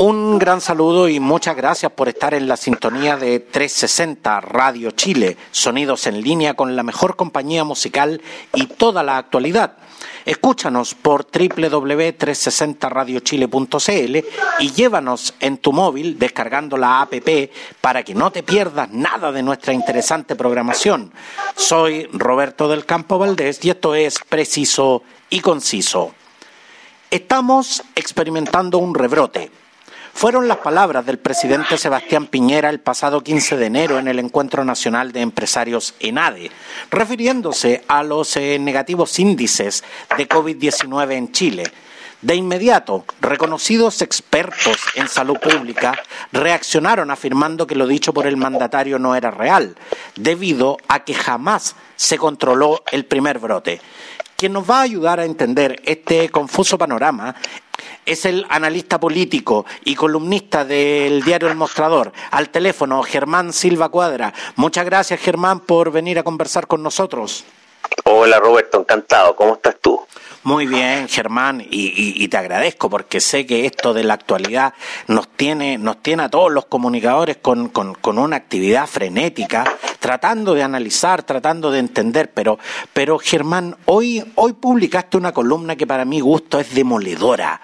Un gran saludo y muchas gracias por estar en la sintonía de 360 Radio Chile, sonidos en línea con la mejor compañía musical y toda la actualidad. Escúchanos por www.360radiochile.cl y llévanos en tu móvil descargando la APP para que no te pierdas nada de nuestra interesante programación. Soy Roberto del Campo Valdés y esto es Preciso y Conciso. Estamos experimentando un rebrote fueron las palabras del presidente Sebastián Piñera el pasado 15 de enero en el Encuentro Nacional de Empresarios ENADE, refiriéndose a los eh, negativos índices de COVID-19 en Chile. De inmediato, reconocidos expertos en salud pública reaccionaron afirmando que lo dicho por el mandatario no era real, debido a que jamás se controló el primer brote. Quien nos va a ayudar a entender este confuso panorama es el analista político y columnista del diario El Mostrador. Al teléfono, Germán Silva Cuadra. Muchas gracias, Germán, por venir a conversar con nosotros. Hola, Roberto, encantado. ¿Cómo estás tú? Muy bien, Germán, y, te agradezco porque sé que esto de la actualidad nos tiene, nos tiene a todos los comunicadores con, con, una actividad frenética, tratando de analizar, tratando de entender, pero, pero Germán, hoy, hoy publicaste una columna que para mi gusto es demoledora.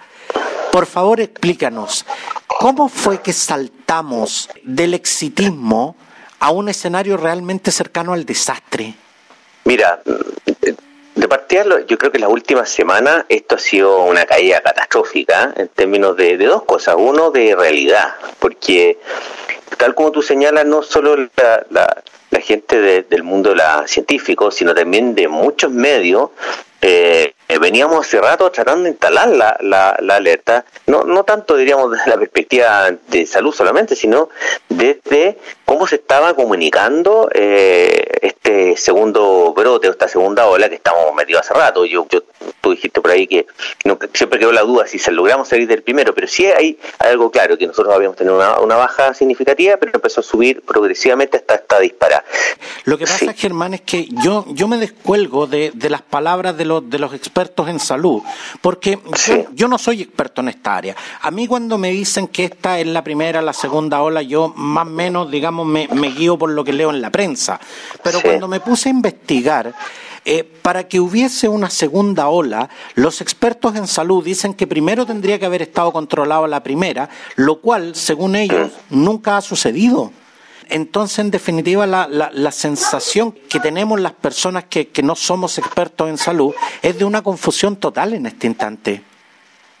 Por favor, explícanos, ¿cómo fue que saltamos del exitismo a un escenario realmente cercano al desastre? Mira, de partida, yo creo que las últimas semanas esto ha sido una caída catastrófica en términos de, dos cosas. Uno, de realidad, porque tal como tú señalas, no solo la, gente del mundo la científico, sino también de muchos medios eh, veníamos hace rato tratando de instalar la, la, alerta, no, no tanto diríamos desde la perspectiva de salud solamente, sino desde cómo se estaba comunicando eh, este segundo brote o esta segunda ola que estamos metidos hace rato. Yo, yo tú dijiste por ahí que siempre quedó la duda si se logramos salir del primero, pero sí hay, algo claro, que nosotros habíamos tenido una, baja significativa, pero empezó a subir progresivamente hasta esta dispara. Lo que pasa, Germán, es que yo, yo me descuelgo de, de las palabras de los, de los expertos en salud, porque yo, no soy experto en esta área. A mí cuando me dicen que esta es la primera, la segunda ola, yo más o menos, digamos, me, guío por lo que leo en la prensa. Pero cuando me puse a investigar, eh, para que hubiese una segunda ola, los expertos en salud dicen que primero tendría que haber estado controlado la primera, lo cual, según ellos, nunca ha sucedido. Entonces, en definitiva, la, la, sensación que tenemos las personas que, que no somos expertos en salud es de una confusión total en este instante.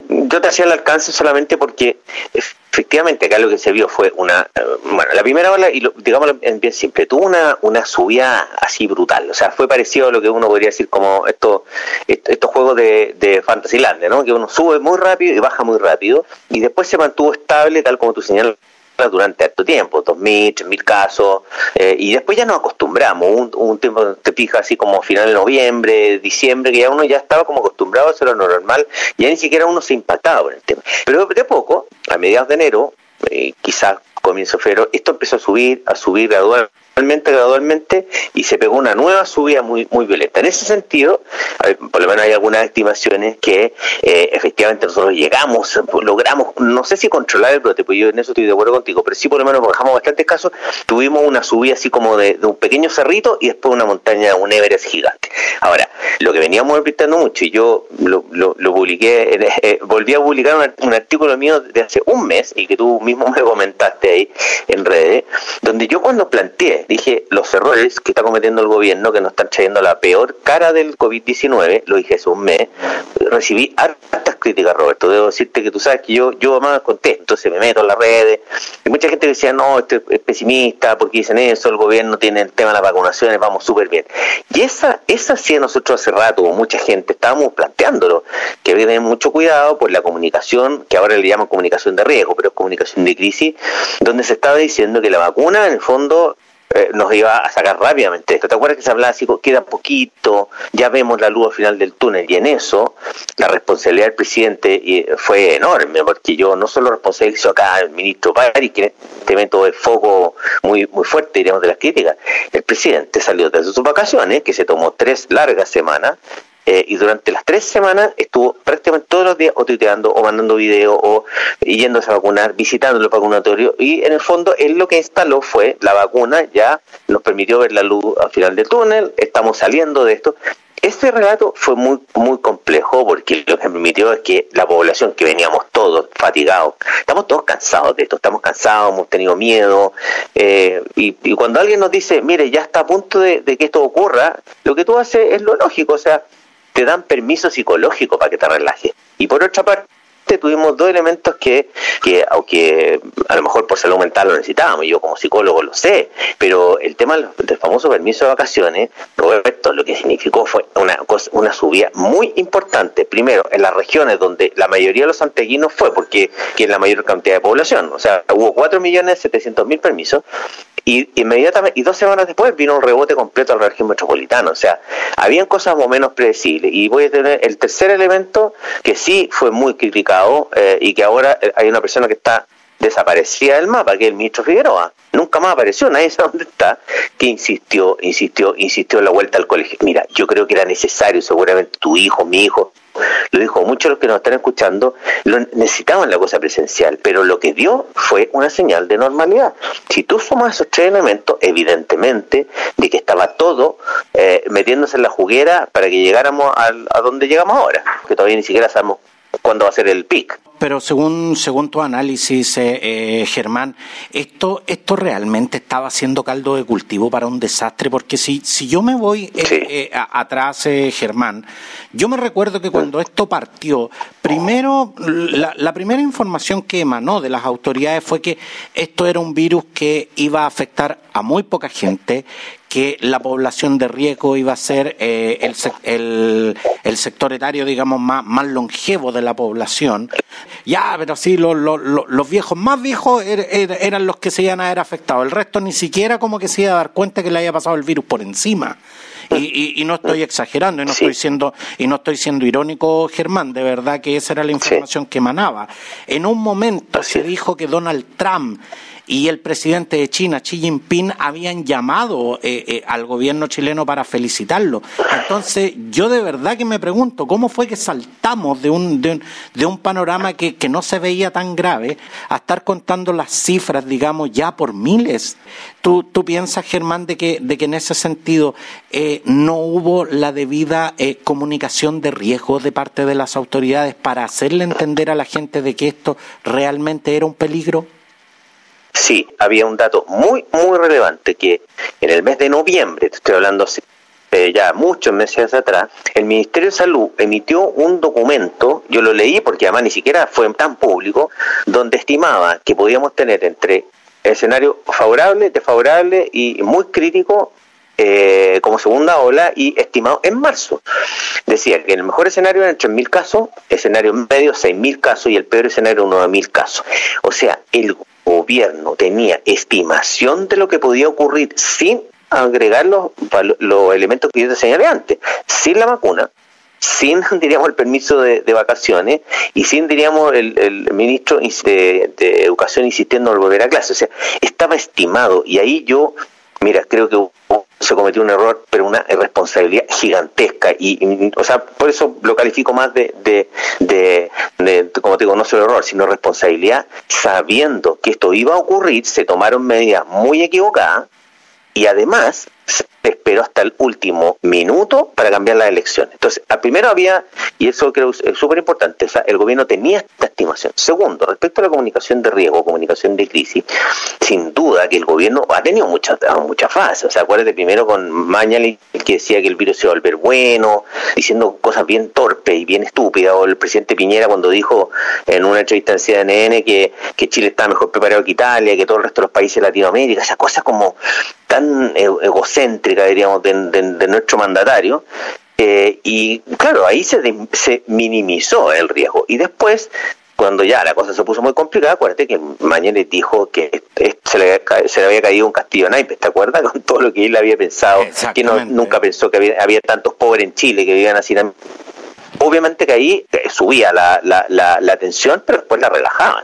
Yo te hacía el alcance solamente porque efectivamente acá lo que se vio fue una, eh, bueno, la primera ola, y lo, digamos en bien simple, tuvo una, una subida así brutal, o sea, fue parecido a lo que uno podría decir como estos, estos juegos de, de Fantasyland, ¿no? Que uno sube muy rápido y baja muy rápido, y después se mantuvo estable, tal como tú señalas durante harto tiempo, 2.000, 3.000 casos, eh, y después ya nos acostumbramos, un, un tiempo te fijas así como final de noviembre, diciembre, que ya uno ya estaba como acostumbrado a hacer lo normal, ya ni siquiera uno se impactaba por el tema. Pero de poco, a mediados de enero, eh, quizás comienzo de esto empezó a subir, a subir gradualmente gradualmente, y se pegó una nueva subida muy, muy violenta. En ese sentido, por lo menos hay algunas estimaciones que eh, efectivamente nosotros llegamos, logramos, no sé si controlar el brote, pues yo en eso estoy de acuerdo contigo, pero sí por lo menos bajamos bastantes casos, tuvimos una subida así como de, un pequeño cerrito y después una montaña, un Everest gigante. Ahora, lo que veníamos repitiendo mucho, y yo lo, lo, publiqué, eh, eh, volví a publicar un, un, artículo mío de hace un mes, y que tú mismo me comentaste en redes, donde yo cuando planteé dije los errores que está cometiendo el gobierno, que nos están trayendo la peor cara del COVID-19, lo dije hace un mes, recibí hartas críticas, Roberto. Debo decirte que tú sabes que yo, yo más contesto, entonces me meto en las redes. Y mucha gente decía, no, esto es pesimista, porque dicen eso, el gobierno tiene el tema de las vacunaciones, vamos súper bien. Y esa, esa sí nosotros hace rato, mucha gente, estábamos planteándolo, que hay que tener mucho cuidado por la comunicación, que ahora le llaman comunicación de riesgo, pero es comunicación de crisis, donde se estaba diciendo que la vacuna en el fondo eh, nos iba a sacar rápidamente esto. ¿Te acuerdas que se hablaba así, queda poquito, ya vemos la luz al final del túnel? Y en eso, la responsabilidad del presidente fue enorme, porque yo no solo responsabilizo acá al ministro Pari, que te meto el foco muy, muy fuerte, diríamos, de las críticas. El presidente salió de sus vacaciones, que se tomó tres largas semanas, eh, y durante las tres semanas estuvo prácticamente todos los días o tuiteando o mandando videos o yéndose a vacunar, visitando el vacunatorio y en el fondo él lo que instaló fue la vacuna, ya nos permitió ver la luz al final del túnel, estamos saliendo de esto. Este relato fue muy muy complejo porque lo que permitió es que la población que veníamos todos fatigados, estamos todos cansados de esto, estamos cansados, hemos tenido miedo eh, y, y, cuando alguien nos dice, mire, ya está a punto de, de que esto ocurra, lo que tú haces es lo lógico, o sea, te dan permiso psicológico para que te relajes. Y por otra parte, tuvimos dos elementos que, que, aunque a lo mejor por salud mental lo necesitábamos, yo como psicólogo lo sé, pero el tema del famoso permiso de vacaciones, Roberto, lo que significó fue una, una subida muy importante. Primero, en las regiones donde la mayoría de los santeguinos fue, porque es la mayor cantidad de población, o sea, hubo 4.700.000 permisos, y inmediatamente, y dos semanas después vino un rebote completo al régimen metropolitano. O sea, habían cosas menos predecibles. Y voy a tener el tercer elemento que sí fue muy criticado eh, y que ahora eh, hay una persona que está desaparecida del mapa, que es el ministro Figueroa. Nunca más apareció, nadie sabe dónde está, que insistió, insistió, insistió en la vuelta al colegio. Mira, yo creo que era necesario, seguramente tu hijo, mi hijo, lo dijo muchos los que nos están escuchando, lo necesitaban la cosa presencial, pero lo que dio fue una señal de normalidad. Si tú sumas esos tres elementos, evidentemente, de que estaba todo eh, metiéndose en la juguera para que llegáramos a donde llegamos ahora, que todavía ni siquiera sabemos cuándo va a ser el pic. Pero según, según tu análisis, eh, eh, Germán, esto, esto realmente estaba siendo caldo de cultivo para un desastre, porque si, si yo me voy eh, atrás, Germán, yo me recuerdo que cuando esto partió, primero, la, la, primera información que emanó de las autoridades fue que esto era un virus que iba a afectar a muy poca gente, que la población de riesgo iba a ser eh, el, el, el, sector etario, digamos, más, más longevo de la población. Ya, pero sí, los, los, los viejos más viejos er, er, eran los que se iban a ver afectados. El resto ni siquiera como que se iba a dar cuenta que le había pasado el virus por encima. Y, y, no estoy exagerando y no estoy siendo y no estoy siendo irónico Germán de verdad que esa era la información que emanaba en un momento se dijo que Donald Trump y el presidente de China, Xi Jinping, habían llamado eh, eh, al gobierno chileno para felicitarlo. Entonces, yo de verdad que me pregunto, ¿cómo fue que saltamos de un, de un, de un panorama que, que no se veía tan grave a estar contando las cifras, digamos, ya por miles? ¿Tú, tú piensas, Germán, de que, de que en ese sentido eh, no hubo la debida eh, comunicación de riesgo de parte de las autoridades para hacerle entender a la gente de que esto realmente era un peligro? Sí, había un dato muy, muy relevante que en el mes de noviembre, te estoy hablando eh, ya muchos meses atrás, el Ministerio de Salud emitió un documento, yo lo leí porque además ni siquiera fue tan público, donde estimaba que podíamos tener entre escenario favorable, desfavorable y muy crítico eh, como segunda ola y estimado en marzo. Decía que el mejor escenario eran 3.000 casos, escenario medio 6.000 casos y el peor escenario 9.000 casos. O sea, el gobierno tenía estimación de lo que podía ocurrir sin agregar los, los elementos que yo te señalé antes, sin la vacuna, sin, diríamos, el permiso de, vacaciones y sin, diríamos, el, el ministro de, de, Educación insistiendo en volver a clase. O sea, estaba estimado y ahí yo, mira, creo que se cometió un error, pero una responsabilidad gigantesca. Y, o sea, por eso lo califico más de, de, de, como te digo, no solo error, sino responsabilidad, sabiendo que esto iba a ocurrir, se tomaron medidas muy equivocadas y además se esperó hasta el último minuto para cambiar las elecciones. Entonces, primero había, y eso creo es súper importante, o sea, el gobierno tenía esta estimación. Segundo, respecto a la comunicación de riesgo, comunicación de crisis, sin duda que el gobierno ha tenido muchas muchas fases. O sea, acuérdate primero con Mañalich, que decía que el virus se iba a volver bueno, diciendo cosas bien torpes y bien estúpidas, o el presidente Piñera cuando dijo en una entrevista en CNN que, Chile está mejor preparado que Italia, que todo el resto de los países de Latinoamérica, esas cosas como tan e-, egocéntrica, diríamos, de, de, nuestro mandatario. Eh, y claro, ahí se, se minimizó el riesgo. Y después cuando ya la cosa se puso muy complicada, acuérdate que Mañalich dijo que se le, se le había caído un castillo naipes, ¿te acuerdas? Con todo lo que él había pensado, que nunca pensó que había, había tantos pobres en Chile que vivían así obviamente que ahí eh, subía la, la, la, la tensión, pero después la relajaban.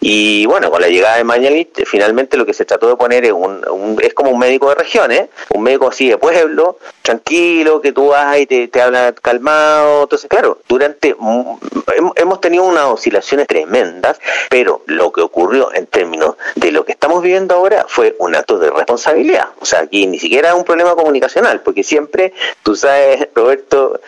Y bueno, con la llegada de Mañalich, finalmente lo que se trató de poner es, un, es como un médico de regiones, un médico así de pueblo, tranquilo, que tú vas y te, te habla calmado. Entonces, claro, durante hemos tenido unas oscilaciones tremendas, pero lo que ocurrió en términos de lo que estamos viviendo ahora fue un acto de responsabilidad. O sea, aquí ni siquiera es un problema comunicacional, porque siempre, tú sabes, Roberto,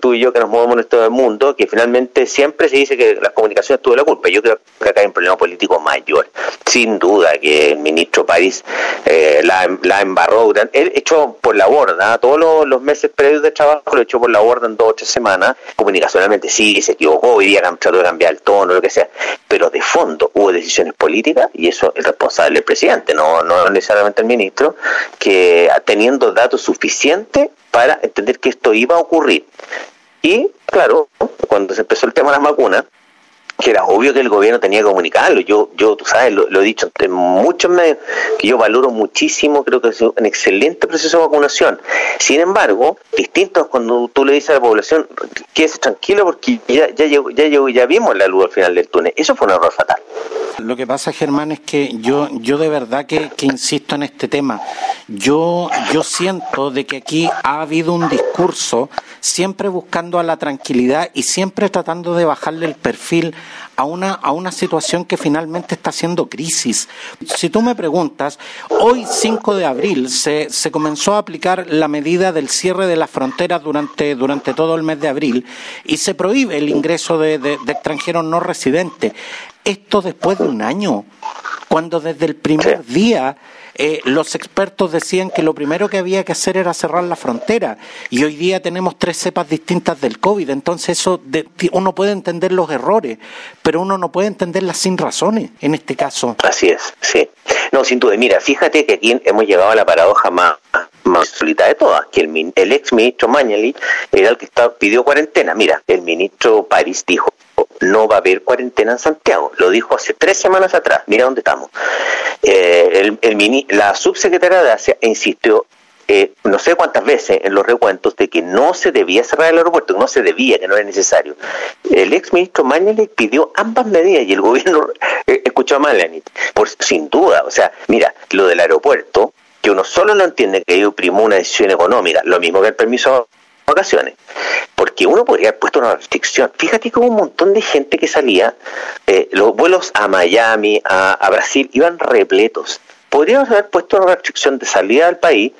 tú y yo que nos movemos en todo el mundo, que finalmente siempre se dice que las comunicaciones tuvo la culpa. Yo creo que acá hay un problema político mayor. Sin duda que el ministro París eh, la, la, embarró, él echó por la borda, todos los, meses previos de trabajo lo echó por la borda en dos o tres semanas, comunicacionalmente sí, se equivocó, hoy día trató de cambiar el tono, lo que sea, pero de fondo hubo decisiones políticas y eso es responsable el presidente, no, no necesariamente el ministro, que teniendo datos suficientes para entender que esto iba a ocurrir. Y claro, cuando se empezó el tema de las vacunas, que era obvio que el gobierno tenía que comunicarlo. Yo, yo tú sabes, lo, he dicho en muchos medios, que yo valoro muchísimo, creo que es un excelente proceso de vacunación. Sin embargo, distinto es cuando tú le dices a la población, quédese tranquilo porque ya, ya, llegó, ya, llegó, ya vimos la luz al final del túnel. Eso fue un error fatal. Lo que pasa, Germán, es que yo, yo de verdad que, que insisto en este tema. Yo, yo siento de que aquí ha habido un discurso siempre buscando a la tranquilidad y siempre tratando de bajarle el perfil a una, a una situación que finalmente está siendo crisis. Si tú me preguntas, hoy 5 de abril se, se comenzó a aplicar la medida del cierre de las fronteras durante, durante todo el mes de abril y se prohíbe el ingreso de, de extranjeros no residentes. Esto después de un año, cuando desde el primer día eh, los expertos decían que lo primero que había que hacer era cerrar la frontera y hoy día tenemos tres cepas distintas del COVID, entonces eso uno puede entender los errores, pero uno no puede entenderlas sin razones en este caso. Así es, sí. No, sin duda, mira, fíjate que aquí hemos llegado a la paradoja más, más solita de todas, que el, el ex ministro Mañali era el que pidió cuarentena. Mira, el ministro París dijo, no va a haber cuarentena en Santiago. Lo dijo hace tres semanas atrás. Mira dónde estamos. Eh, el, la subsecretaria de Asia insistió eh, no sé cuántas veces en los recuentos de que no se debía cerrar el aeropuerto, no se debía, que no era necesario. El ex ministro Mañalich pidió ambas medidas y el gobierno eh, escuchó a Mañalich. Por, sin duda, o sea, mira, lo del aeropuerto, que uno solo no entiende que ello primó una decisión económica, lo mismo que el permiso vacaciones. Porque uno podría haber puesto una restricción. Fíjate que hubo un montón de gente que salía, eh, los vuelos a Miami, a, a Brasil, iban repletos. Podríamos haber puesto una restricción de salida del país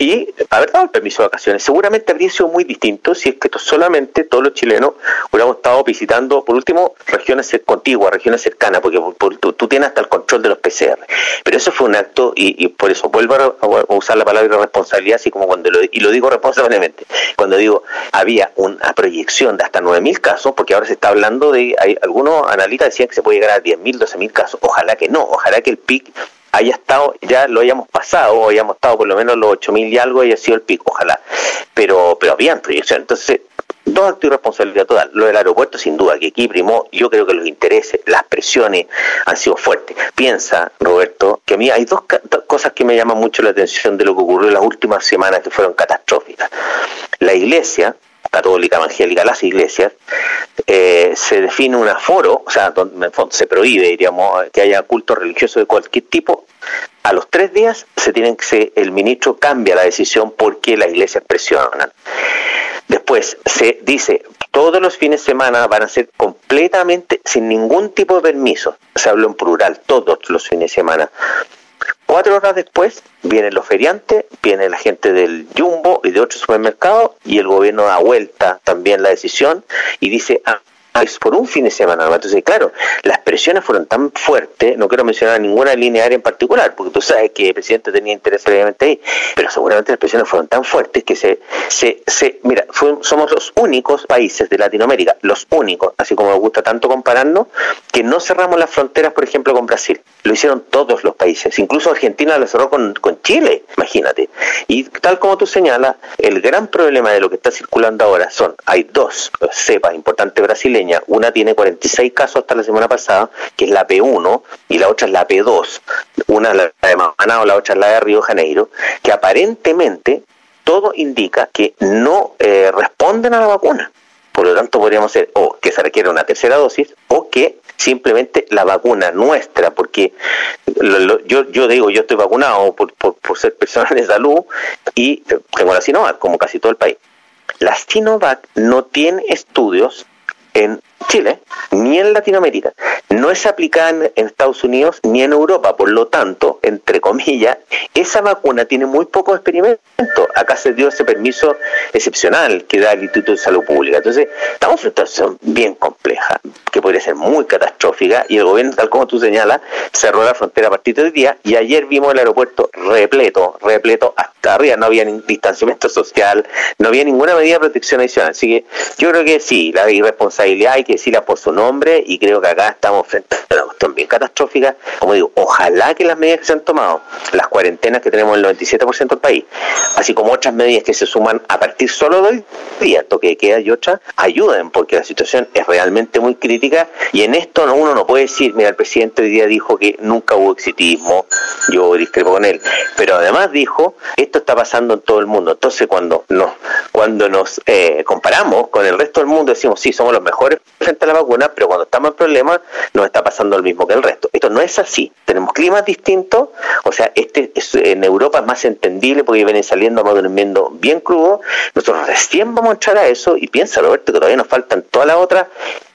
y haber dado el permiso de vacaciones. Seguramente habría sido muy distinto si es que solamente todos los chilenos hubiéramos estado visitando, por último, regiones contiguas, regiones cercanas, porque tú, tienes hasta el control de los PCR. Pero eso fue un acto, y, por eso vuelvo a, usar la palabra responsabilidad, así como cuando lo, y lo digo responsablemente, cuando digo había una proyección de hasta 9.000 casos, porque ahora se está hablando de, hay, algunos analistas decían que se puede llegar a 10.000, 12.000 casos. Ojalá que no, ojalá que el PIC haya estado, ya lo hayamos pasado, o hayamos estado por lo menos los 8.000 y algo, haya sido el pico, ojalá. Pero, pero habían proyección. Entonces, dos actos de responsabilidad total. Lo del aeropuerto, sin duda, que aquí primó, yo creo que los intereses, las presiones han sido fuertes. Piensa, Roberto, que a mí hay dos cosas que me llaman mucho la atención de lo que ocurrió en las últimas semanas que fueron catastróficas. La iglesia, católica, evangélica, las iglesias, eh, se define un aforo, o sea, donde se prohíbe, diríamos, que haya culto religioso de cualquier tipo, a los tres días se tienen que el ministro cambia la decisión porque las iglesias presionan. Después se dice, todos los fines de semana van a ser completamente sin ningún tipo de permiso. Se habló en plural, todos los fines de semana. Cuatro horas después vienen los feriantes, viene la gente del Jumbo y de otros supermercados y el gobierno da vuelta también la decisión y dice, ah, por un fin de semana. Entonces, claro, las presiones fueron tan fuertes, no quiero mencionar ninguna línea aérea en particular, porque tú sabes que el presidente tenía interés previamente ahí, pero seguramente las presiones fueron tan fuertes que se, se, se mira, somos los únicos países de Latinoamérica, los únicos, así como nos gusta tanto compararnos, que no cerramos las fronteras, por ejemplo, con Brasil. Lo hicieron todos los países, incluso Argentina lo cerró con, con Chile, imagínate. Y tal como tú señalas, el gran problema de lo que está circulando ahora son, hay dos cepas importantes brasileñas, una tiene 46 casos hasta la semana pasada, que es la P1, y la otra es la P2, una es la de Manao, la otra es la de Río Janeiro, que aparentemente todo indica que no eh, responden a la vacuna. Por lo tanto, podríamos ser o que se requiere una tercera dosis o que simplemente la vacuna nuestra, porque yo, yo digo, yo estoy vacunado por, por, ser personal de salud y tengo la Sinovac, como casi todo el país. La Sinovac no tiene estudios en Chile ni en Latinoamérica. No es aplicada en, Estados Unidos ni en Europa, por lo tanto, entre comillas, esa vacuna tiene muy poco experimento. Acá se dio ese permiso excepcional que da el Instituto de Salud Pública. Entonces, estamos en una situación bien compleja, que podría ser muy catastrófica, y el gobierno, tal como tú señalas, cerró la frontera a partir del día, y ayer vimos el aeropuerto repleto, repleto hasta arriba, no había distanciamiento social, no había ninguna medida de protección adicional. Así que yo creo que sí, la irresponsabilidad hay que decirla por su nombre y creo que acá estamos frente a una cuestión bien catastrófica. Como digo, ojalá que las medidas que se han tomado, las cuarentenas que tenemos en el 97% del país, así como otras medidas que se suman a partir solo del día, toque de queda y otras, ayuden porque la situación es realmente muy crítica y en esto uno no puede decir, mira, el presidente hoy día dijo que nunca hubo exitismo, yo discrepo con él, pero además dijo, esto está pasando en todo el mundo. Entonces cuando nos, cuando nos eh, comparamos con el resto del mundo decimos, sí, somos los mejores frente a la vacuna, pero cuando estamos en problemas nos está pasando lo mismo que el resto. Esto no es así. Tenemos climas distintos, o sea, este en Europa es más entendible porque vienen saliendo a un viendo bien crudo. Nosotros recién vamos a entrar a eso y piensa, Roberto, que todavía nos faltan todas las otras,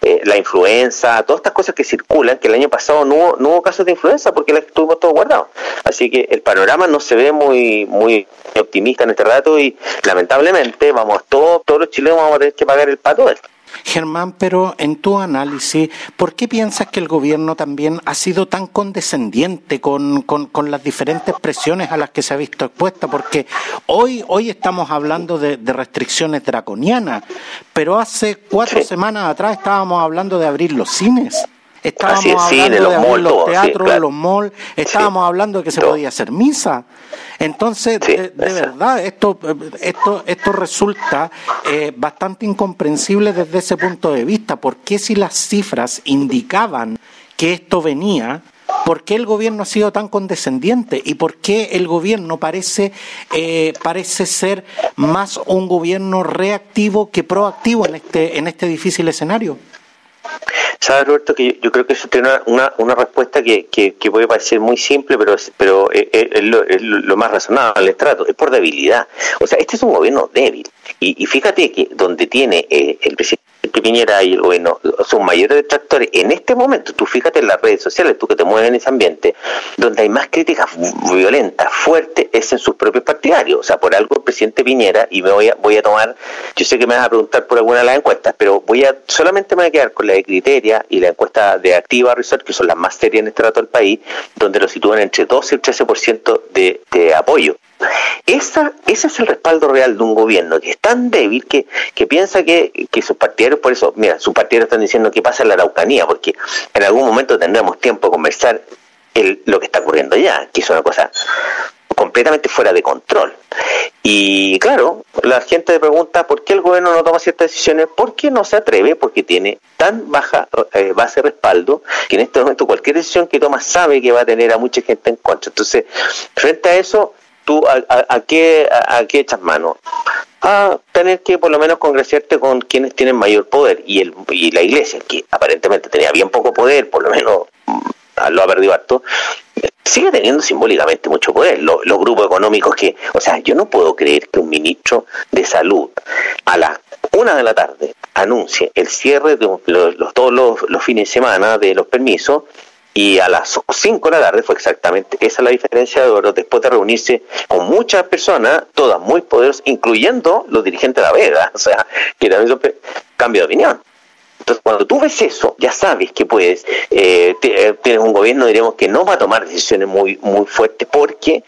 eh, la influenza, todas estas cosas que circulan, que el año pasado no hubo, no hubo casos de influenza porque las tuvimos todos guardados. Así que el panorama no se ve muy, muy optimista en este rato y lamentablemente vamos todos, todos los chilenos vamos a tener que pagar el pato de esto. Germán, pero en tu análisis, ¿por qué piensas que el gobierno también ha sido tan condescendiente con, con, las diferentes presiones a las que se ha visto expuesta? Porque hoy, hoy estamos hablando de, restricciones draconianas, pero hace cuatro semanas atrás estábamos hablando de abrir los cines. Estábamos hablando de abrir los teatros, los malls, estábamos hablando de que se podía hacer misa. Entonces, de, verdad, esto, esto, esto resulta eh, bastante incomprensible desde ese punto de vista. ¿Por qué si las cifras indicaban que esto venía, ¿Por qué el gobierno ha sido tan condescendiente? ¿Y por qué el gobierno parece, eh, parece ser más un gobierno reactivo que proactivo en este, en este difícil escenario? Sabes, Roberto, que yo, creo que eso tiene una, una, respuesta que, que, puede parecer muy simple, pero, pero es, lo, más razonable el trato, es por debilidad. O sea, este es un gobierno débil. Y, y fíjate que donde tiene eh, el presidente Piñera y el gobierno son mayores detractores en este momento, tú fíjate en las redes sociales, tú que te mueves en ese ambiente, donde hay más críticas violentas, fuertes, es en sus propios partidarios. O sea, por algo el presidente Piñera, y me voy a, voy a tomar, yo sé que me vas a preguntar por alguna de las encuestas, pero voy a, solamente me voy a quedar con la de Criteria y la encuesta de Activa Resort, que son las más serias en este rato del país, donde lo sitúan entre 12 y 13% de, de apoyo. Esa, ese es el respaldo real de un gobierno que es tan débil que, que piensa que, que sus partidarios, por eso, mira, sus partidarios están diciendo que pasa en la Araucanía, porque en algún momento tendremos tiempo de conversar lo que está ocurriendo allá, que es una cosa completamente fuera de control. Y claro, la gente pregunta por qué el gobierno no toma ciertas decisiones, por qué no se atreve, porque tiene tan baja eh, base de respaldo que en este momento cualquier decisión que toma sabe que va a tener a mucha gente en contra. Entonces, frente a eso, tú a, qué, a, qué echas mano? A tener que por lo menos congraciarte con quienes tienen mayor poder y, el, y la iglesia, que aparentemente tenía bien poco poder, por lo menos mm, lo ha perdido harto, sigue teniendo simbólicamente mucho poder. Los, grupos económicos que, o sea, yo no puedo creer que un ministro de salud a las una de la tarde anuncie el cierre de los, todos los, los fines de semana de los permisos y a las 5 de la tarde fue exactamente esa la diferencia de oro después de reunirse con muchas personas, todas muy poderosas, incluyendo los dirigentes de la Vega, o sea, que también son cambio de opinión. Entonces, cuando tú ves eso, ya sabes que puedes, eh, eh, tienes un gobierno, diríamos, que no va a tomar decisiones muy, muy fuertes porque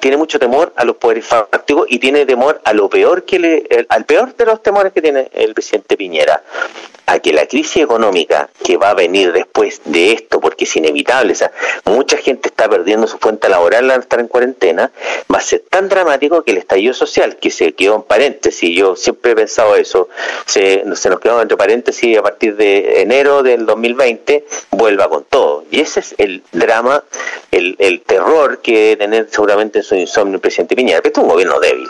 tiene mucho temor a los poderes fácticos y tiene temor a lo peor que le, al peor de los temores que tiene el presidente Piñera, a que la crisis económica que va a venir después de esto, porque es inevitable, o sea, mucha gente está perdiendo su fuente laboral al estar en cuarentena, va a ser tan dramático que el estallido social, que se quedó en paréntesis, yo siempre he pensado eso, se, se nos quedó entre paréntesis partir de enero del 2020 vuelva con todo. Y ese es el drama, el, el terror que debe tener seguramente en su insomnio el presidente Piñera. Este es un gobierno débil,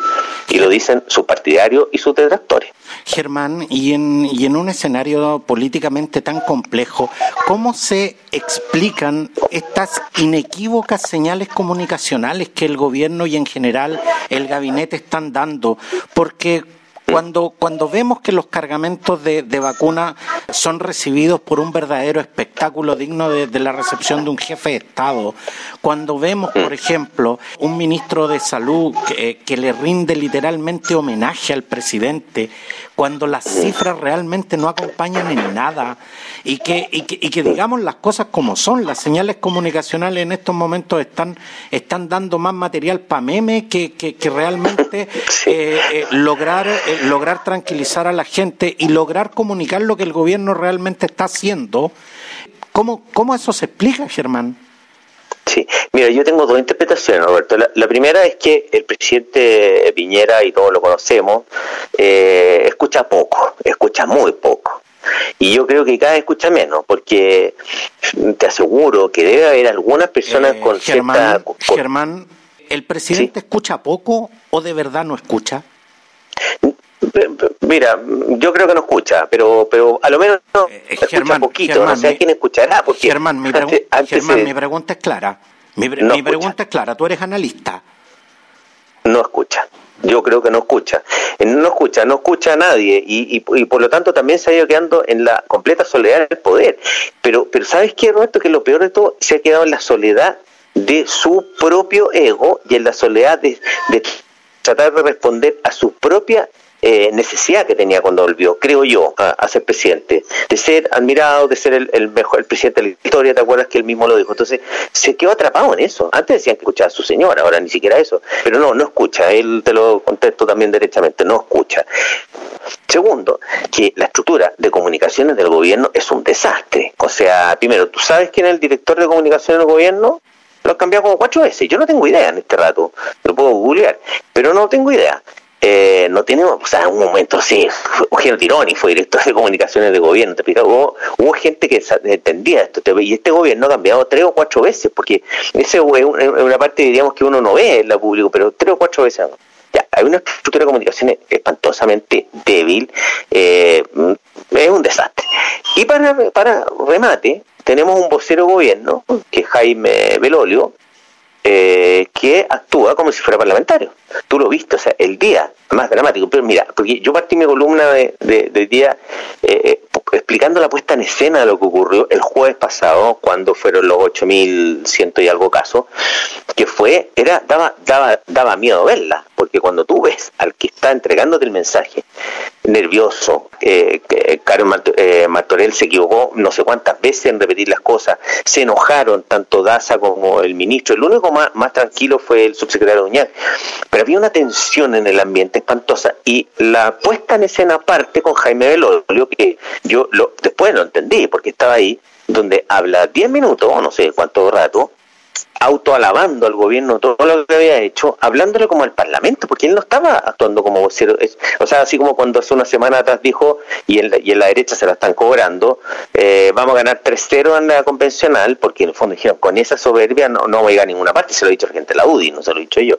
y lo dicen sus partidarios y sus detractores. Germán, y en, y en un escenario políticamente tan complejo, ¿cómo se explican estas inequívocas señales comunicacionales que el gobierno y en general el gabinete están dando? Porque cuando, cuando vemos que los cargamentos de, de vacuna son recibidos por un verdadero espectáculo digno de, de, la recepción de un jefe de Estado, cuando vemos, por ejemplo, un ministro de Salud que, que le rinde literalmente homenaje al presidente, cuando las cifras realmente no acompañan en nada y que, y que, y que digamos las cosas como son, las señales comunicacionales en estos momentos están, están dando más material para meme que, que, que realmente eh, eh, lograr... Eh, lograr tranquilizar a la gente y lograr comunicar lo que el gobierno realmente está haciendo. ¿Cómo, cómo eso se explica, Germán? Sí, mira, yo tengo dos interpretaciones, Roberto. La, la, primera es que el presidente Piñera, y todos lo conocemos, eh, escucha poco, escucha muy poco. Y yo creo que cada vez escucha menos, porque te aseguro que debe haber algunas personas eh, con Germán, cierta... Con... Germán, ¿el presidente ¿Sí? escucha poco o de verdad no escucha? Mira, yo creo que no escucha, pero pero a lo menos no, eh, escucha Germán, poquito, Germán, no sé a quién escuchará. Porque Germán, mi, antes, antes Germán se... mi, pregunta es clara. Mi, pre no mi pregunta es clara, tú eres analista. No escucha. Yo creo que no escucha. No escucha, no escucha a nadie y, y, y, por lo tanto también se ha ido quedando en la completa soledad del poder. Pero, pero ¿sabes qué, Roberto? Que lo peor de todo se ha quedado en la soledad de su propio ego y en la soledad de, de tratar de responder a su propia eh, necesidad que tenía cuando volvió, creo yo, a, ser presidente, de ser admirado, de ser el, el, mejor, el presidente de la historia, ¿te acuerdas que él mismo lo dijo? Entonces, se quedó atrapado en eso. Antes decían que escuchaba a su señora, ahora ni siquiera eso. Pero no, no escucha, él te lo contesto también derechamente, no escucha. Segundo, que la estructura de comunicaciones del gobierno es un desastre. O sea, primero, ¿tú sabes quién es el director de comunicaciones del gobierno? Lo han cambiado como cuatro veces. Yo no tengo idea en este rato. Lo puedo googlear. Pero no tengo idea. Eh, no tenemos, o sea, un momento sí, Eugenio Tironi fue director de comunicaciones de gobierno, te hubo, hubo, gente que entendía esto, y este gobierno ha cambiado tres o cuatro veces, porque esa es una parte, diríamos, que uno no ve en la público, pero tres o cuatro veces. Ya, hay una estructura de comunicaciones espantosamente débil, eh, es un desastre. Y para, para remate, tenemos un vocero gobierno, que es Jaime Belolio, eh, que actúa como si fuera parlamentario. Tú lo viste, o sea, el día más dramático. Pero mira, porque yo partí mi columna de, de, de día eh, explicando la puesta en escena de lo que ocurrió el jueves pasado, cuando fueron los 8.100 y algo casos, que fue, era, daba, daba, daba miedo verla, porque cuando tú ves al que está entregándote el mensaje, nervioso, eh, que Karen eh, Martorell se equivocó no sé cuántas veces en repetir las cosas, se enojaron tanto Daza como el ministro, el único más, más tranquilo fue el subsecretario Uñac, pero había una tensión en el ambiente espantosa y la puesta en escena aparte con Jaime Belolio, que yo lo, después lo entendí porque estaba ahí, donde habla 10 minutos, no sé cuánto rato, autoalabando al gobierno todo lo que había hecho, hablándole como al Parlamento, porque él no estaba actuando como vocero. O sea, así como cuando hace una semana atrás dijo, y en la, y en la derecha se la están cobrando, eh, vamos a ganar 3-0 en la convencional, porque en el fondo dijeron, con esa soberbia no, no voy a ir a ninguna parte, se lo ha dicho la gente de la UDI, no se lo he dicho yo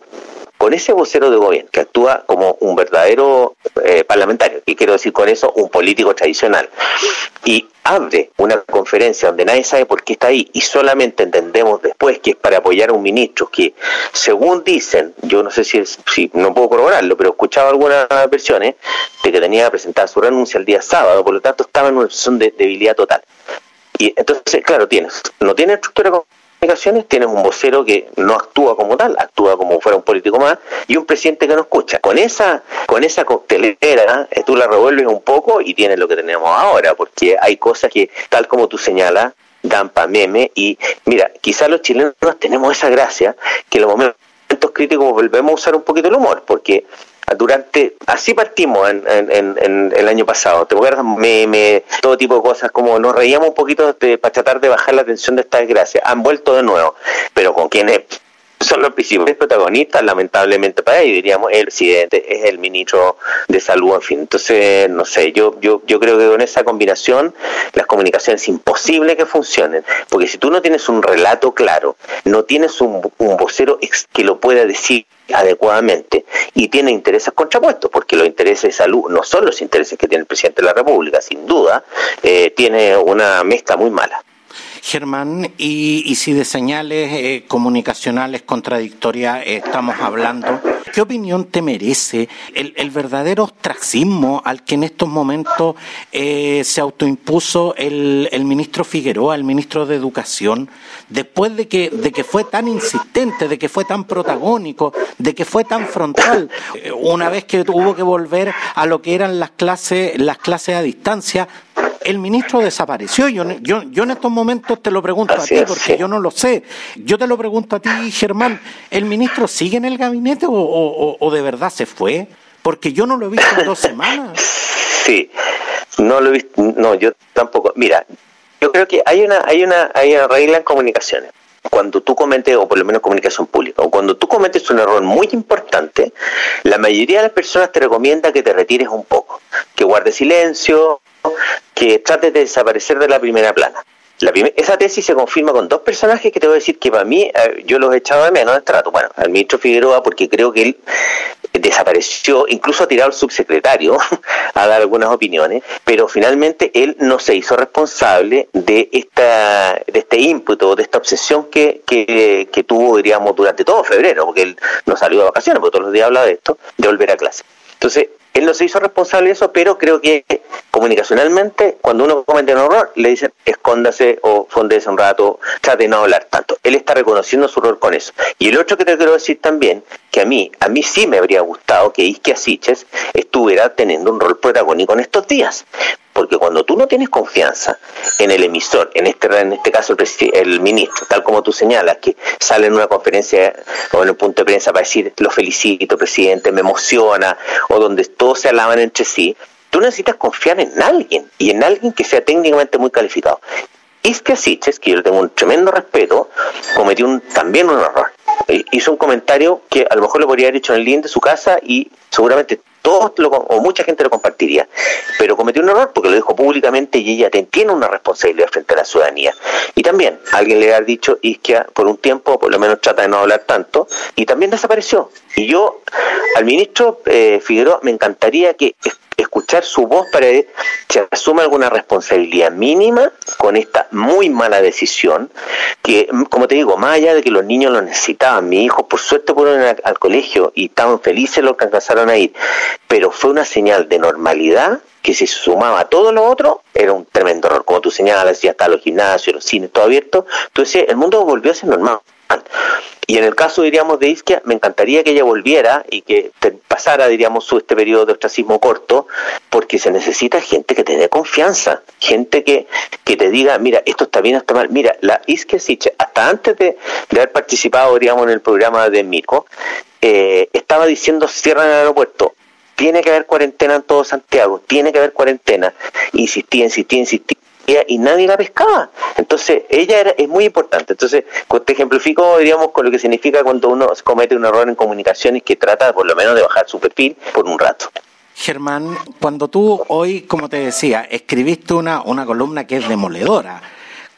con ese vocero de gobierno que actúa como un verdadero eh, parlamentario, y quiero decir con eso un político tradicional, y abre una conferencia donde nadie sabe por qué está ahí y solamente entendemos después que es para apoyar a un ministro que, según dicen, yo no sé si, es, si no puedo corroborarlo, pero he escuchado algunas versiones de que tenía que presentar su renuncia el día sábado, por lo tanto estaba en una situación de debilidad total. Y entonces, claro, tienes, no tiene estructura comunicaciones, tienes un vocero que no actúa como tal, actúa como fuera un político más, y un presidente que no escucha. Con esa, con esa coctelera, eh, tú la revuelves un poco y tienes lo que tenemos ahora, porque hay cosas que, tal como tú señalas, dan pa' meme, y mira, quizás los chilenos tenemos esa gracia, que en los momentos críticos volvemos a usar un poquito el humor, porque durante así partimos en, en, en, en, el año pasado te acuerdas meme todo tipo de cosas como nos reíamos un poquito para tratar de bajar la tensión de esta desgracia han vuelto de nuevo pero con quienes son los principales protagonistas, lamentablemente para ellos, diríamos, el presidente es el ministro de salud, en fin. Entonces, no sé, yo, yo, yo creo que con esa combinación las comunicaciones es imposible que funcionen, porque si tú no tienes un relato claro, no tienes un, un vocero que lo pueda decir adecuadamente y tiene intereses contrapuestos, porque los intereses de salud no son los intereses que tiene el presidente de la República, sin duda, eh, tiene una mezcla muy mala. Germán, y, si de señales eh, comunicacionales contradictorias estamos hablando, ¿qué opinión te merece el, verdadero ostracismo al que en estos momentos eh, se autoimpuso el, ministro Figueroa, el ministro de Educación, después de que, de que fue tan insistente, de que fue tan protagónico, de que fue tan frontal, eh, una vez que tuvo que volver a lo que eran las clases, las clases a distancia, el ministro desapareció. Yo, yo, yo en estos momentos te lo pregunto a ti porque yo no lo sé. Yo te lo pregunto a ti, Germán, ¿el ministro sigue en el gabinete o, de verdad se fue? Porque yo no lo he visto en dos semanas. Sí, no lo he visto, no, yo tampoco. Mira, yo creo que hay una, hay una, hay una regla en comunicaciones cuando tú cometes, o por lo menos comunicación pública, o cuando tú cometes un error muy importante, la mayoría de las personas te recomienda que te retires un poco, que guardes silencio, que trates de desaparecer de la primera plana. La esa tesis se confirma con dos personajes que te voy a decir que para mí eh, yo los he echado de menos de trato. Bueno, al ministro Figueroa porque creo que él desapareció, incluso ha tirado al subsecretario a dar algunas opiniones, pero finalmente él no se hizo responsable de esta de este ímpetu, de esta obsesión que, que, que tuvo, diríamos, durante todo febrero, porque él no salió de vacaciones, porque todos los días habla de esto, de volver a clase. Entonces, él no se hizo responsable de eso, pero creo que comunicacionalmente, cuando uno comete un error, le dicen escóndase o fondese un rato, trate de no hablar tanto. Él está reconociendo su error con eso. Y el otro que te quiero decir también, que a mí, a mí sí me habría gustado que Isquia Siches estuviera teniendo un rol protagónico en estos días. Porque cuando tú no tienes confianza en el emisor, en este, en este caso el, el, ministro, tal como tú señalas, que sale en una conferencia o en un punto de prensa para decir lo felicito, presidente, me emociona, o donde todos se alaban entre sí, tú necesitas confiar en alguien y en alguien que sea técnicamente muy calificado. Este Siches, que yo le tengo un tremendo respeto, cometió un, también un error. Eh, hizo un comentario que a lo mejor lo podría haber hecho en el link de su casa y seguramente todos o mucha gente lo compartiría, pero cometió un error porque lo dijo públicamente y ella tiene una responsabilidad frente a la ciudadanía. Y también alguien le ha dicho Isquia por un tiempo, por lo menos trata de no hablar tanto, y también desapareció. Y yo al ministro eh, Figueroa me encantaría que escuchar su voz para que se asuma alguna responsabilidad mínima con esta muy mala decisión, que, como te digo, más allá de que los niños lo necesitaban, mi hijo por suerte fueron al, colegio y estaban felices los alcanzaron a ir, pero fue una señal de normalidad que si se sumaba a todo lo otro, era un tremendo error. Como tú señalas, ya está los gimnasios, los cines, todo abierto. Entonces, el mundo volvió a ser normal. Y en el caso, diríamos, de Isquia, me encantaría que ella volviera y que pasara, diríamos, su, este periodo de ostracismo corto, porque se necesita gente que te dé confianza, gente que, que te diga, mira, esto está bien, está mal. Mira, la Isquia Siche, hasta antes de, haber participado, diríamos, en el programa de Mico, eh, estaba diciendo cierran el aeropuerto, tiene que haber cuarentena en todo Santiago, tiene que haber cuarentena. Insistía, insistía, insistía y nadie la pescaba. Entonces, ella era, es muy importante. Entonces, te ejemplifico, diríamos, con lo que significa cuando uno comete un error en comunicaciones que trata por lo menos de bajar su perfil por un rato. Germán, cuando tú hoy, como te decía, escribiste una, una columna que es demoledora,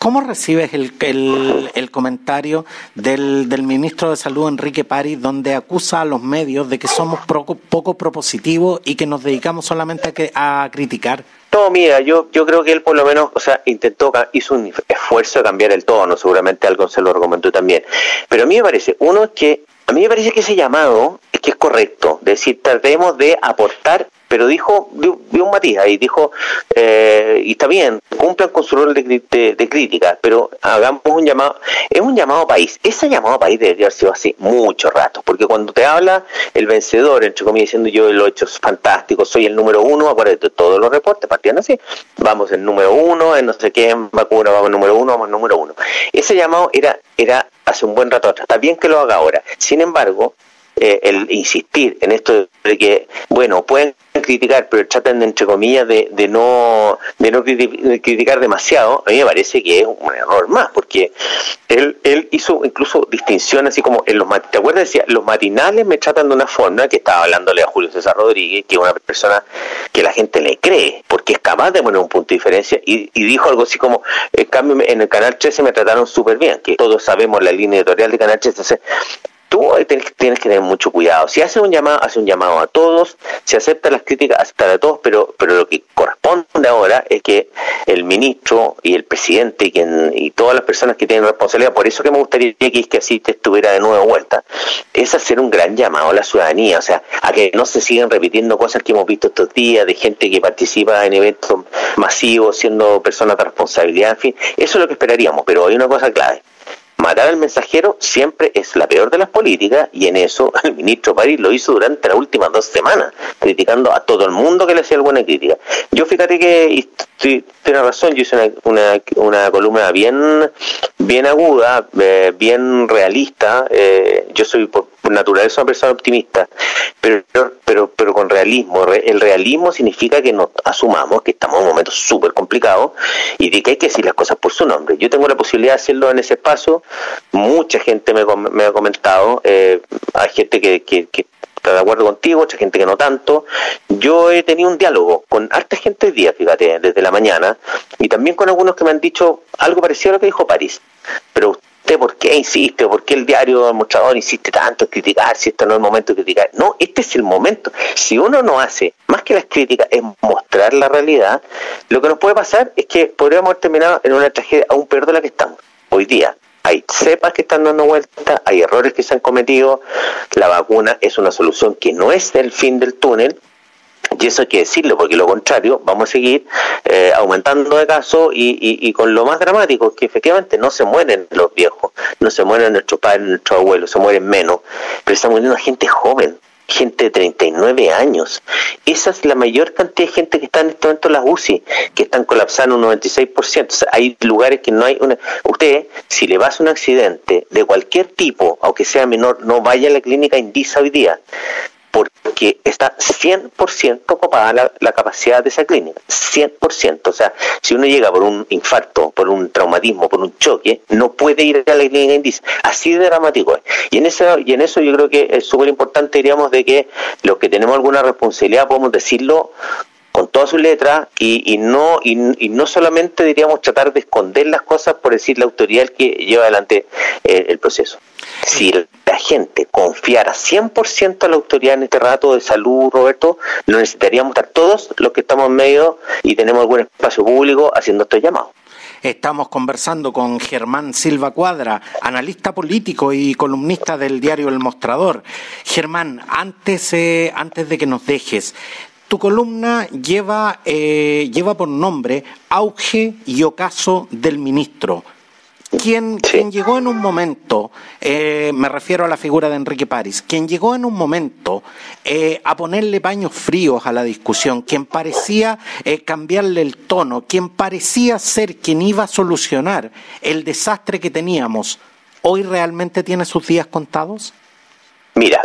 ¿Cómo recibes el, el, comentario del, del, ministro de Salud, Enrique París, donde acusa a los medios de que somos poco, poco propositivos y que nos dedicamos solamente a, a criticar? No, mira, yo, yo creo que él por lo menos, o sea, intentó, hizo un esfuerzo de cambiar el tono, seguramente algo se lo argumentó también. Pero a mí me parece, uno es que, a mí me parece que ese llamado es que es correcto, decir, tratemos de aportar pero dijo, dio, un matiz ahí, dijo, eh, y está bien, cumplan con su rol de, crítica, pero hagamos un llamado, es un llamado país, ese llamado país debería haber sido así mucho rato, porque cuando te habla el vencedor, entre comillas, diciendo yo lo he hecho fantástico, soy el número uno, acuérdate, todos los reportes partían así, vamos el número uno, en no sé qué, en vacuna, vamos número uno, vamos número uno. Ese llamado era, era hace un buen rato está bien que lo haga ahora, sin embargo, eh, el insistir en esto de que, bueno, pueden criticar, pero traten de, entre comillas de, de no de no criticar demasiado, a mí me parece que es un error más, porque él, él hizo incluso distinción así como en los ¿te acuerdas? Decía, los matinales me tratan de una forma que estaba hablándole a Julio César Rodríguez, que es una persona que la gente le cree, porque es capaz de poner un punto de diferencia, y, dijo algo así como, en cambio en el Canal 13 me trataron súper bien, que todos sabemos la línea editorial de Canal 13, tú tienes, tienes, que tener mucho cuidado. Si hace un llamado, hace un llamado a todos, si acepta las críticas, acepta a todos, pero, pero lo que corresponde ahora es que el ministro y el presidente y, todas las personas que tienen responsabilidad, por eso que me gustaría que, que así estuviera de nuevo vuelta, es hacer un gran llamado a la ciudadanía, o sea, a que no se sigan repitiendo cosas que hemos visto estos días de gente que participa en eventos masivos siendo personas de responsabilidad, en fin, eso es lo que esperaríamos, pero hay una cosa clave matar al mensajero siempre es la peor de las políticas y en eso el ministro París lo hizo durante las últimas dos semanas, criticando a todo el mundo que le hacía alguna crítica. Yo fíjate que tiene razón, yo hice una, una, columna bien bien aguda, eh, bien realista, eh, yo soy por, naturaleza una persona optimista, pero, pero, pero con realismo. El realismo significa que nos asumamos que estamos en un momento súper complicado y de que hay que decir las cosas por su nombre. Yo tengo la posibilidad de hacerlo en ese espacio, mucha gente me, ha comentado, eh, hay gente que, que, está de acuerdo contigo, mucha gente que no tanto. Yo he tenido un diálogo con harta gente hoy día, fíjate, desde la mañana, y también con algunos que me han dicho algo parecido a lo que dijo París. Pero usted por qué insiste, por qué el diario el mostrador insiste tanto en criticar si este no es el momento de criticar. No, este es el momento. Si uno no hace más que las críticas, es mostrar la realidad, lo que nos puede pasar es que podríamos haber terminado en una tragedia aún peor de la que estamos hoy día. Hay cepas que están dando vuelta, hay errores que se han cometido, la vacuna es una solución que no es el fin del túnel, y eso hay que decirlo, porque lo contrario, vamos a seguir eh, aumentando de casos y, con lo más dramático, que efectivamente no se mueren los viejos, no se mueren nuestros padres, nuestros abuelos, se mueren menos, pero está muriendo gente joven, gente de 39 años. Esa es la mayor cantidad de gente que está en este momento en las UCI, que están colapsando un 96%. hay lugares que no hay una... Usted, si le pasa un accidente de cualquier tipo, aunque sea menor, no vaya a la clínica Indisa hoy día porque está 100% ocupada la, capacidad de esa clínica, 100%. O sea, si uno llega por un infarto, por un traumatismo, por un choque, no puede ir a la clínica índice. Así de dramático es. Y en eso, y en eso yo creo que es súper importante, diríamos, de que los que tenemos alguna responsabilidad podemos decirlo con todas sus letras y, y no y, no solamente diríamos tratar de esconder las cosas por decir la autoridad que lleva adelante eh, el proceso. Si la gente confiara 100% a la autoridad en este rato de salud, Roberto, lo necesitaríamos estar todos los que estamos en medio y tenemos algún espacio público haciendo estos llamados. Estamos conversando con Germán Silva Cuadra, analista político y columnista del diario El Mostrador. Germán, antes, eh, antes de que nos dejes, tu columna lleva, eh, lleva por nombre Auge y Ocaso del Ministro. Quien, quien llegó en un momento, eh, me refiero a la figura de Enrique París, quien llegó en un momento eh, a ponerle paños fríos a la discusión, quien parecía cambiarle el tono, quien parecía ser quien iba a solucionar el desastre que teníamos, ¿hoy realmente tiene sus días contados? Mira,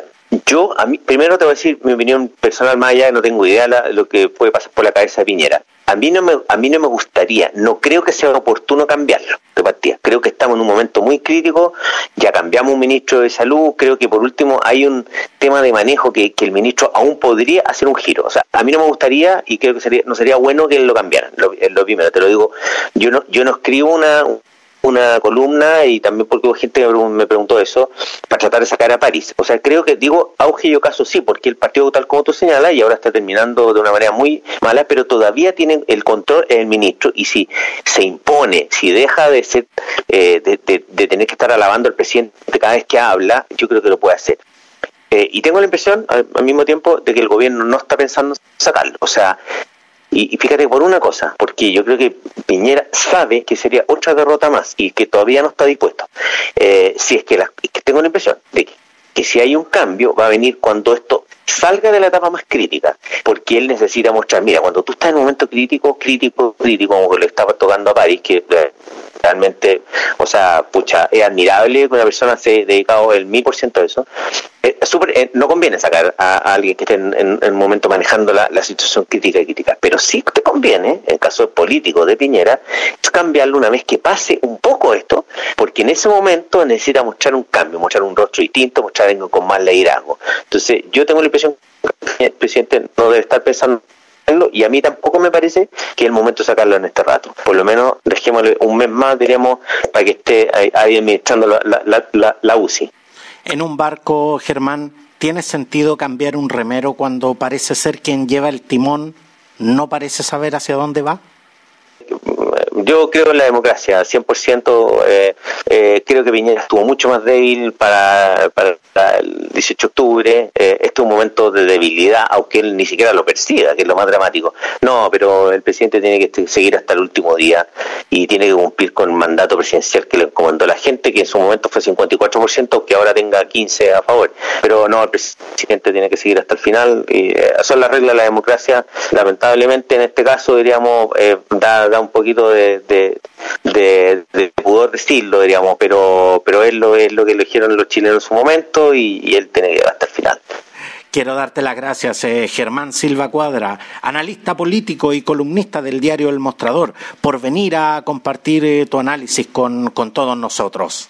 yo, a mí, primero te voy a decir mi opinión personal más allá, no tengo idea de lo que puede pasar por la cabeza de Piñera. A mí no me, a mí no me gustaría, no creo que sea oportuno cambiarlo de partida. Creo que estamos en un momento muy crítico, ya cambiamos un ministro de salud, creo que por último hay un tema de manejo que, que el ministro aún podría hacer un giro. O sea, a mí no me gustaría y creo que sería, no sería bueno que lo cambiara, lo, lo primero, te lo digo, yo no, yo no escribo una, una columna y también porque hubo gente que me preguntó eso, para tratar de sacar a París. O sea, creo que digo auge y ocaso sí, porque el partido tal como tú señalas y ahora está terminando de una manera muy mala, pero todavía tiene el control el ministro y si se impone, si deja de ser, eh, de, tener que estar alabando al presidente cada vez que habla, yo creo que lo puede hacer. Eh, y tengo la impresión al, al, mismo tiempo de que el gobierno no está pensando en sacarlo. O sea, y, fíjate por una cosa, porque yo creo que Piñera sabe que sería otra derrota más y que todavía no está dispuesto. Eh, si es que, la, tengo la impresión de que, si hay un cambio va a venir cuando esto salga de la etapa más crítica, porque él necesita mostrar, mira, cuando tú estás en un momento crítico, crítico, crítico, como que le estaba tocando a París, que eh, realmente, o sea, pucha, es admirable que una persona se dedicado el mil por ciento a eso. Eh, eh, no conviene sacar a, alguien que esté en, el momento manejando la, situación crítica y crítica, pero sí te conviene, en caso político de Piñera, es cambiarlo una vez que pase un poco esto, porque en ese momento necesita mostrar un cambio, mostrar un rostro distinto, mostrar algo con más liderazgo. Entonces, yo tengo la impresión que el presidente no debe estar pensando y a mí tampoco me parece que es el momento de sacarlo en este rato. Por lo menos dejémosle un mes más, diríamos, para que esté ahí, administrando la, la UCI. En un barco, Germán, ¿tiene sentido cambiar un remero cuando parece ser quien lleva el timón no parece saber hacia dónde va? Yo creo en la democracia, 100%. Eh, eh, creo que Piñera estuvo mucho más débil para, el 18 de octubre. Eh, este es un momento de debilidad, aunque él ni siquiera lo perciba, que es lo más dramático. No, pero el presidente tiene que seguir hasta el último día y tiene que cumplir con el mandato presidencial que le encomendó la gente, que en su momento fue 54%, aunque ahora tenga 15% a favor. Pero no, el presidente tiene que seguir hasta el final. Y, eh, son las reglas de la democracia. Lamentablemente, en este caso, diríamos, da, da un poquito de de, de, pudor decirlo, diríamos, pero, pero es lo, es lo que eligieron los chilenos en su momento y, él tiene que llegar hasta el final. Quiero darte las gracias, eh, Germán Silva Cuadra, analista político y columnista del diario El Mostrador, por venir a compartir eh, tu análisis con, con todos nosotros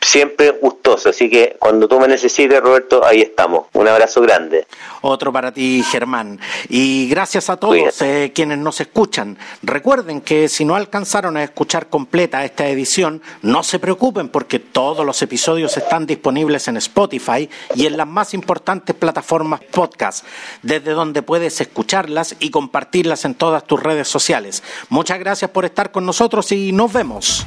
siempre gustoso. Así que cuando tú me necesites, Roberto, ahí estamos. Un abrazo grande. Otro para ti, Germán. Y gracias a todos eh, quienes nos escuchan. Recuerden que si no alcanzaron a escuchar completa esta edición, no se preocupen porque todos los episodios están disponibles en Spotify y en las más importantes plataformas podcast, desde donde puedes escucharlas y compartirlas en todas tus redes sociales. Muchas gracias por estar con nosotros y nos vemos